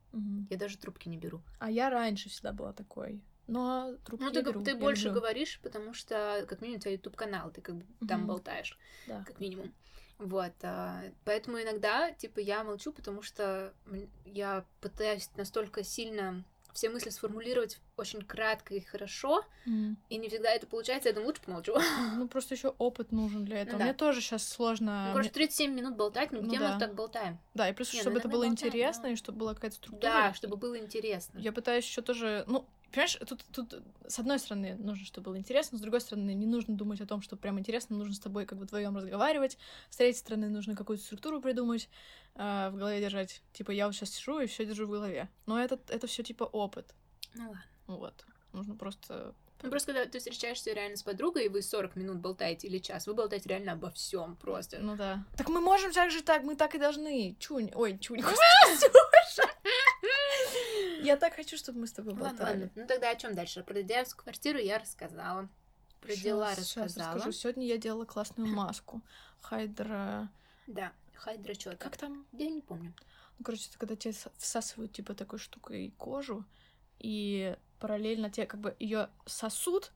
Я даже трубки не беру. А я раньше всегда была такой. Но трубки Ну, ты, беру, ты больше люблю. говоришь, потому что, как минимум, у тебя YouTube канал, ты как бы там Мгм. болтаешь, Да. как минимум. Вот, а, поэтому иногда, типа, я молчу, потому что я пытаюсь настолько сильно все мысли сформулировать очень кратко и хорошо, Мгм. и не всегда это получается, я думаю, лучше помолчу. Ну, просто еще опыт нужен для этого. Ну да. Мне тоже сейчас сложно. Ну, короче, Мне- 37 минут болтать, ну, Ну где да. мы так болтаем? Да, и плюс, Не, чтобы ну, это было болтаем, интересно, да. и чтобы была какая-то структура. Да, чтобы было интересно. Я пытаюсь еще тоже, ну, понимаешь, тут, тут с одной стороны нужно, чтобы было интересно, с другой стороны не нужно думать о том, что прям интересно, нужно с тобой как бы вдвоем разговаривать, с третьей стороны нужно какую-то структуру придумать, а, в голове держать. Типа я вот сейчас сижу и все держу в голове. Но это, это все типа опыт. Ну ладно. Вот. Нужно просто... Ну, просто когда ты встречаешься реально с подругой, и вы 40 минут болтаете или час, вы болтаете реально обо всем просто. Ну да. Так мы можем так же так, мы так и должны. Чунь. Ой, чунь. (laughs) Я так хочу, чтобы мы с тобой болтали. ладно. Ну тогда о чем дальше? Про Дедяевскую квартиру я рассказала. Про дела рассказала. расскажу. Сегодня я делала классную (laughs) маску. Hydra... Да, hydra что Как там? Я не помню. Ну, короче, это когда тебе всасывают, типа, такой штукой кожу, и параллельно тебе как бы ее сосут,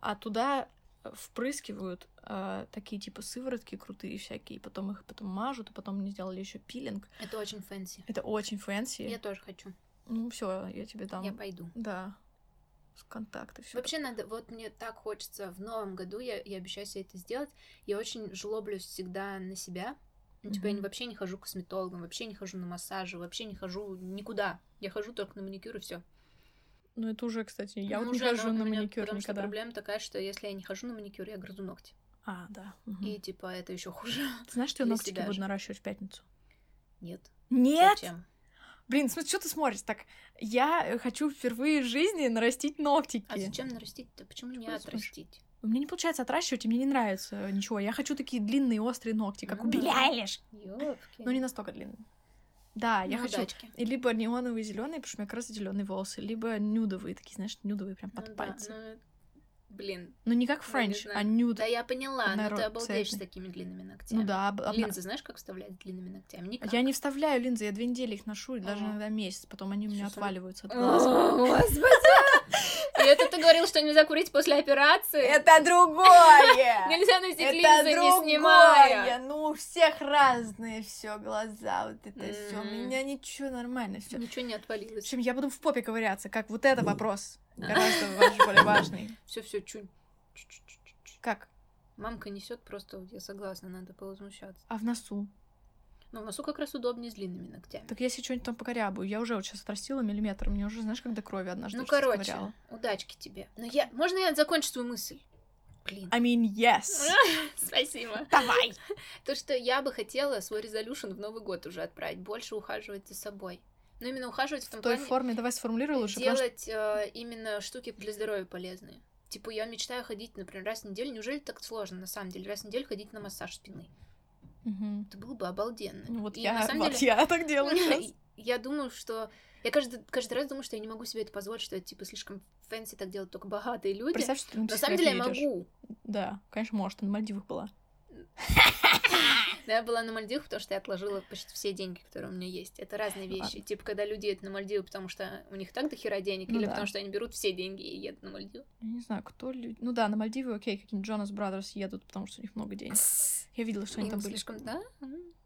а туда впрыскивают а, такие, типа, сыворотки крутые всякие, потом их потом мажут, и потом мне сделали еще пилинг. Это очень fancy. Это очень fancy. Я тоже хочу. Ну, все, я тебе дам. Я пойду. Да. С контакты все. Вообще надо, вот мне так хочется в новом году, я, я обещаю себе это сделать. Я очень жлоблюсь всегда на себя. Ну, типа, я не- Мгм. вообще не хожу к косметологам, вообще не хожу на массажи, вообще не хожу никуда. Я хожу только на маникюр и все. Ну, это уже, кстати, я Ну, вот не уже, хожу но на маникюр потому что никогда. проблема такая, что если я не хожу на маникюр, я грызу ногти. А, да. мгм. И типа это еще хуже. Ты знаешь, что я себя буду наращивать в пятницу? Нет. Нет! Зачем? Блин, смотри, что ты смотришь? Так, я э, хочу впервые в жизни нарастить ногтики. А зачем нарастить-то? Почему не отрастить? У меня не получается отращивать, и мне не нравится ничего. Я хочу такие длинные острые ногти, как у Ну Билли. Айлиш. Но не настолько длинные. Да, я Ну, хочу и либо неоновые зеленые, потому что у меня как раз зеленые волосы, либо нюдовые, такие, знаешь, нюдовые прям под Ну да, пальцы. Ну, Блин. Ну не как Ну, френч, а нюд. Да я поняла, но народ ты обалдеешь с такими длинными ногтями. Ну да, об- Линзы знаешь, как вставлять длинными ногтями? Никак. Я не вставляю линзы, я две недели их ношу, и даже Ага. иногда месяц, потом они у меня отваливаются от О, глаза. (laughs) Господи! И это ты говорил, что нельзя курить после операции? другое! (laughs) Нельзя носить линзы, не снимая. Ну, у всех разные все глаза, вот это все. У меня ничего нормально все. Ничего не В отвалилось. общем, я буду в попе ковыряться, как вот это вопрос. (laughs) Гораздо более важный. Все, все, чуть. Как? Мамка несет просто, я согласна, надо повозмущаться. А в носу? Но в носу как раз удобнее с длинными ногтями. Так если что-нибудь там покорябаю, я уже вот сейчас отрастила миллиметр, мне уже, знаешь, до крови однажды Ну, короче, ковыряла. удачки тебе. Но я... Можно я закончу свою мысль? Блин. I mean, yes. (laughs) Спасибо. Давай. (laughs) То, что я бы хотела свой резолюшн в Новый год уже отправить, больше ухаживать за собой. Ну, именно ухаживать в том В той плане, форме давай сформулируй лучше, потому делать э, именно штуки для здоровья полезные. Типа, я мечтаю ходить, например, раз в неделю. Неужели так сложно, на самом деле, раз в неделю ходить на массаж спины? Мгм. Это было бы обалденно. Ну, вот И я, на самом вот деле, я так делаю сейчас. я думаю, что... Я каждый, каждый раз думаю, что я не могу себе это позволить, что это, типа, слишком fancy так делают только богатые люди. Представь, что ты на На самом деле я могу. Да, конечно, может, ты на Мальдивах была. Но я была на Мальдивах, потому что я отложила почти все деньги, которые у меня есть. Это разные вещи. Ладно. Типа, когда люди едут на Мальдивы, потому что у них так до хера денег, Ну или да. потому что они берут все деньги и едут на Мальдивы. Я не знаю, кто люди... Ну да, на Мальдивы, окей, какие-нибудь Jonas Brothers едут, потому что у них много денег. (laughs) Я видела, что они Им там были. слишком, да?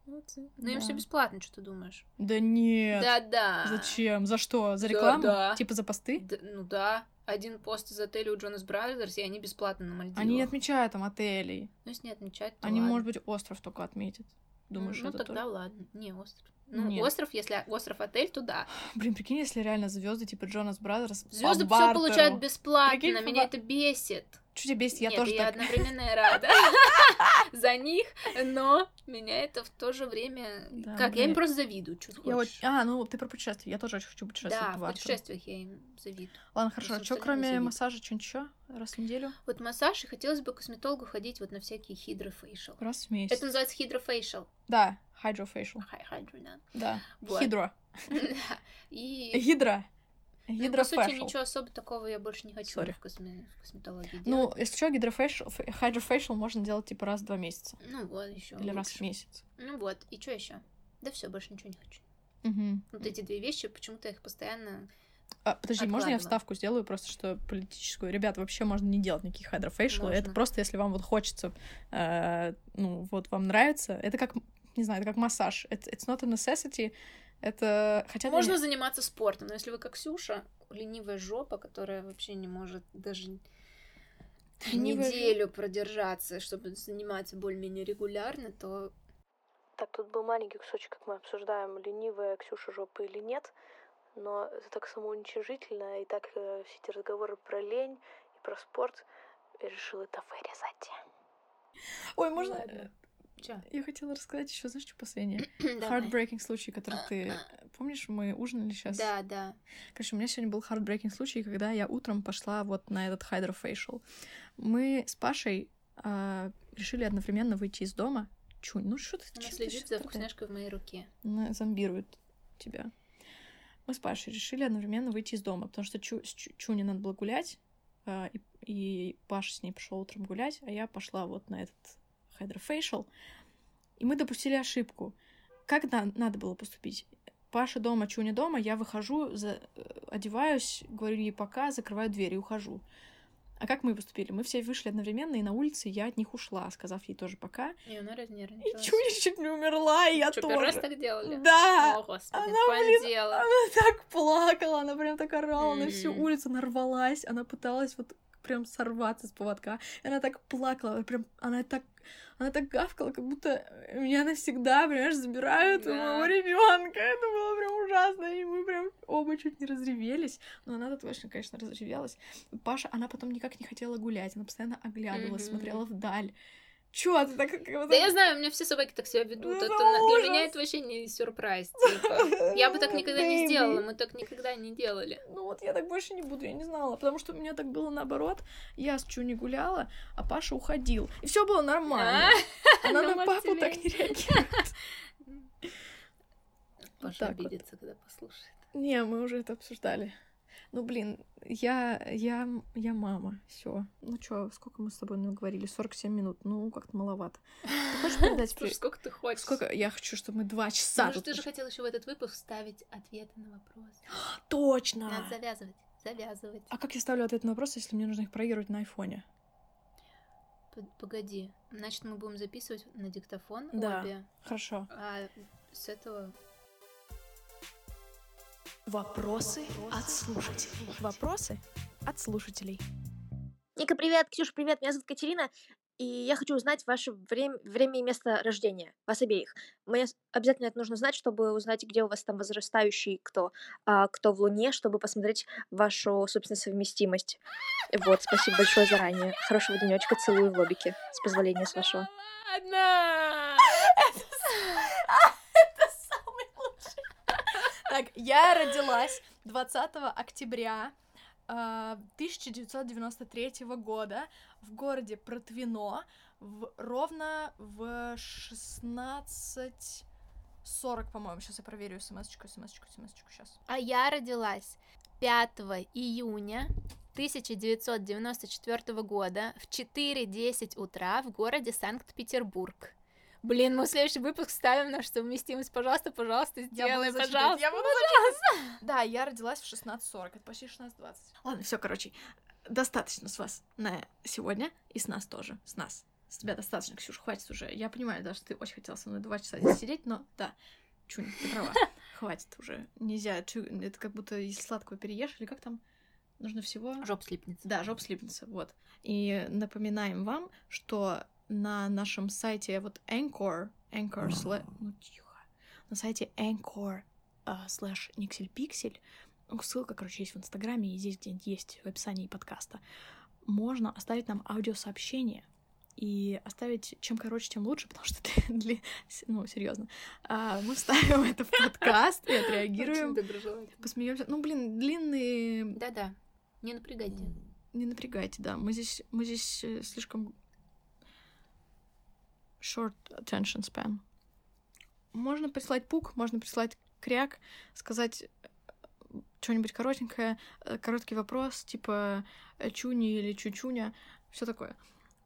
Молодцы. Но им все бесплатно, что ты думаешь? Да нет. Да-да. Зачем? За что? За рекламу? да. Типа за посты? Ну да. Один пост из отеля у Jonas Brothers, и они бесплатно на Мальдивах. Они не отмечают там отелей. Ну, если не отмечать, то Они, ладно. может быть, остров только отметят. Думаешь, ну, это тогда тоже? ладно. Не, остров. Ну, Нет. остров, если остров-отель, то да. Блин, прикинь, если реально звезды типа Джонас Брадерс Звезды все получают бесплатно, Прикинь, меня по- это бесит. Что тебя бесит? Я Нет, тоже я так. одновременно и рада (laughs) за них, но меня это в то же время... Да, как, я им блин. просто завидую, ты Я хочешь. А, ну ты про путешествия. Я тоже очень хочу путешествовать. Да, в путешествиях я им завидую. Ладно, хорошо. Просто Что кроме завидую. массажа, что-нибудь еще раз в неделю? Вот массаж, и хотелось бы к косметологу ходить вот на всякие хидрофейшал. Раз в месяц. Это называется хидрофейшал. Да, hydrofacial. Хайдро, да. Да. Вот. Хидро. (laughs) И... Гидро. Ну, по сути, Гидрофэшл. ничего особо такого я больше не хочу Sorry. в, косме- в косметологии делать. Ну, если что, гидрофэшл, можно делать типа раз в два месяца. Ну вот, еще. Или раз в месяц. Ну вот, и что еще? Да все, больше ничего не хочу. Мгм. Вот эти две вещи, почему-то их постоянно... А, подожди, можно я вставку сделаю просто, что политическую? Ребят, вообще можно не делать никаких hydrofacial. Это просто, если вам вот хочется, э, ну, вот вам нравится. Это как, не знаю, это как массаж. It's, it's not a necessity. Это... Хотя... Можно нет. заниматься спортом, но если вы как Ксюша, ленивая жопа, которая вообще не может даже Ленивая неделю продержаться, чтобы заниматься более-менее регулярно, то Так, тут был маленький кусочек, как мы обсуждаем, ленивая Ксюша жопа или нет. Но это так самоуничижительно, и так э, все эти разговоры про лень и про спорт. Я решила это вырезать. Ой, можно... Ладно. Чё? Я хотела рассказать еще, знаешь, что последнее? (clears throat) Heartbreaking случай, который ты... Помнишь, мы ужинали сейчас? Да, да. Короче, у меня сегодня был heartbreaking случай, когда я утром пошла вот на этот hydrofacial. Мы с Пашей а, решили одновременно выйти из дома. Чунь, ну что ты... Она следит за вкусняшкой в моей руке. Она зомбирует тебя. мы с Пашей решили одновременно выйти из дома, потому что Чу, с Чу- Чуне надо было гулять, а, и, и Паша с ней пошел утром гулять, а я пошла вот на этот hydrofacial. И мы допустили ошибку. Как на- надо было поступить? Паша дома, Чуня дома, я выхожу, за- э, одеваюсь, говорю ей пока, закрываю дверь и ухожу. А как мы поступили? Мы все вышли одновременно, и на улице я от них ушла, сказав ей тоже пока. И она И разнервничалась. Чуня чуть не умерла, и я Чё, тоже. первый раз так делали? Да! О, господи, Она, блин. Она так плакала, она прям так орала на всю улицу, нарвалась, она пыталась вот прям сорваться с поводка. И она так плакала, прям, она так, она так гавкала, как будто меня навсегда, понимаешь, забирают у Да. моего ребенка. Это было прям ужасно, и мы прям оба чуть не разревелись. Но она-то точно, конечно, разревелась. Паша, она потом никак не хотела гулять, она постоянно оглядывалась, Мгм. смотрела вдаль. Чё ты так... как Да я знаю, у меня все собаки так себя ведут. Ну, Это это для меня это вообще не сюрприз. типа. Я бы так никогда не Baby. сделала, мы так никогда не делали. Ну вот я так больше не буду, я не знала, потому что у меня так было наоборот. Я с Чуни гуляла, а Паша уходил. И все было нормально. Она ну, на папу так не реагирует. Паша обидится, когда послушает. Не, мы уже это обсуждали. Ну, блин, я, я, я мама, все. Ну чё, сколько мы с тобой говорили? 47 минут. Ну, как-то маловато. Ты хочешь передать Слушай, сколько ты хочешь? Сколько? Я хочу, чтобы мы два часа Может, тут ты же хотел еще в этот выпуск вставить ответы на вопросы. (gasps) Точно! Надо завязывать, завязывать. А как я ставлю ответ на вопрос, если мне нужно их проигрывать на айфоне? Погоди, значит, мы будем записывать на диктофон Да. обе, Хорошо. а с этого... Вопросы от слушателей. Вопросы от слушателей. Ника, привет! Ксюша, привет! Меня зовут Катерина, и я хочу узнать ваше время, время и место рождения, вас обеих. Мне обязательно это нужно знать, чтобы узнать, где у вас там возрастающий кто, а кто в Луне, чтобы посмотреть вашу, собственно, совместимость. Вот, спасибо большое заранее. Хорошего денечка, целую в лобике, с позволения с вашего. Ладно! Так, я родилась 20 октября а, 1993 года в городе Протвино в, ровно в 16.40, по-моему. Сейчас я проверю смс-очку, смс-очку, смс-очку, сейчас. А я родилась 5 июня 1994 года в 4.10 утра в городе Санкт-Петербург. Блин, мы следующий выпуск ставим нашу совместимость. Пожалуйста, пожалуйста, сделай, зачитать, пожалуйста. я буду зачитать. Да, я родилась в 16.40, это почти 16.20. Ладно, все, короче, достаточно с вас на сегодня, и с нас тоже, с нас. С тебя достаточно, Ксюша, хватит уже. Я понимаю, да, что ты очень хотела со мной два часа здесь сидеть, но да, Чунь, ты права. (laughs) Хватит уже. Нельзя. Это как будто если сладкого переешь, или как там? Нужно всего... Жоп слипнется. Да, жоп слипнется, вот. И напоминаем вам, что на нашем сайте вот Anchor, Anchor, слэ- ну тихо, на сайте Anchor а, слэш Никсель ну, ссылка, короче, есть в Инстаграме и здесь где-нибудь есть в описании подкаста, можно оставить нам аудиосообщение и оставить чем короче, тем лучше, потому что ты, (laughs) для- ну, серьезно, мы вставим это в подкаст и отреагируем, посмеемся. Ну, блин, длинные Да-да, не напрягайте. не напрягайте, да. Мы здесь, мы здесь э, слишком short attention span. Можно прислать пук, можно прислать кряк, сказать э, что-нибудь коротенькое, э, короткий вопрос, типа э, чуни или чучуня, все такое.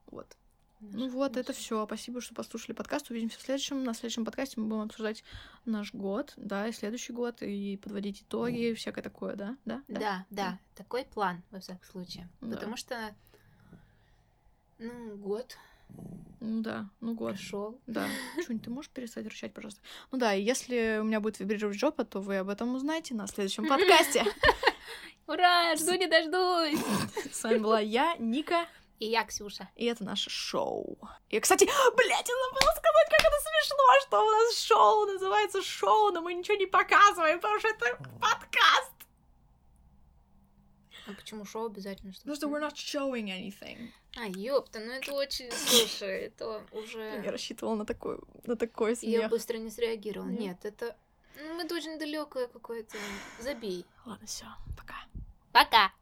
Вот. Ну вот, это все. Спасибо, что послушали подкаст. Увидимся в следующем. На следующем подкасте мы будем обсуждать наш год, да, и следующий год, и подводить итоги, всякое такое, да? Да? Да, да, такой план, во всяком случае. Да. Потому что, ну, год Ну да, ну год. прошел. Да. (laughs) Чунь, ты можешь перестать рычать, пожалуйста? Ну да, если у меня будет вибрировать жопа, то вы об этом узнаете на следующем подкасте. (laughs) Ура, жду не дождусь! (laughs) С вами была я, Ника, И я, Ксюша. и это наше шоу. И, кстати, (gasps) блядь, я забыла сказать, как это смешно, что у нас шоу называется шоу, но мы ничего не показываем, потому что это подкаст. А почему шоу обязательно? Потому что we're not showing anything. А, ёпта, ну это очень... Слушай, это Я уже... рассчитывала на такой, на такой Я смех. быстро не среагировала. Нет. Нет, это... Ну, это очень далекое какое-то. Забей. Ладно, все, пока. Пока!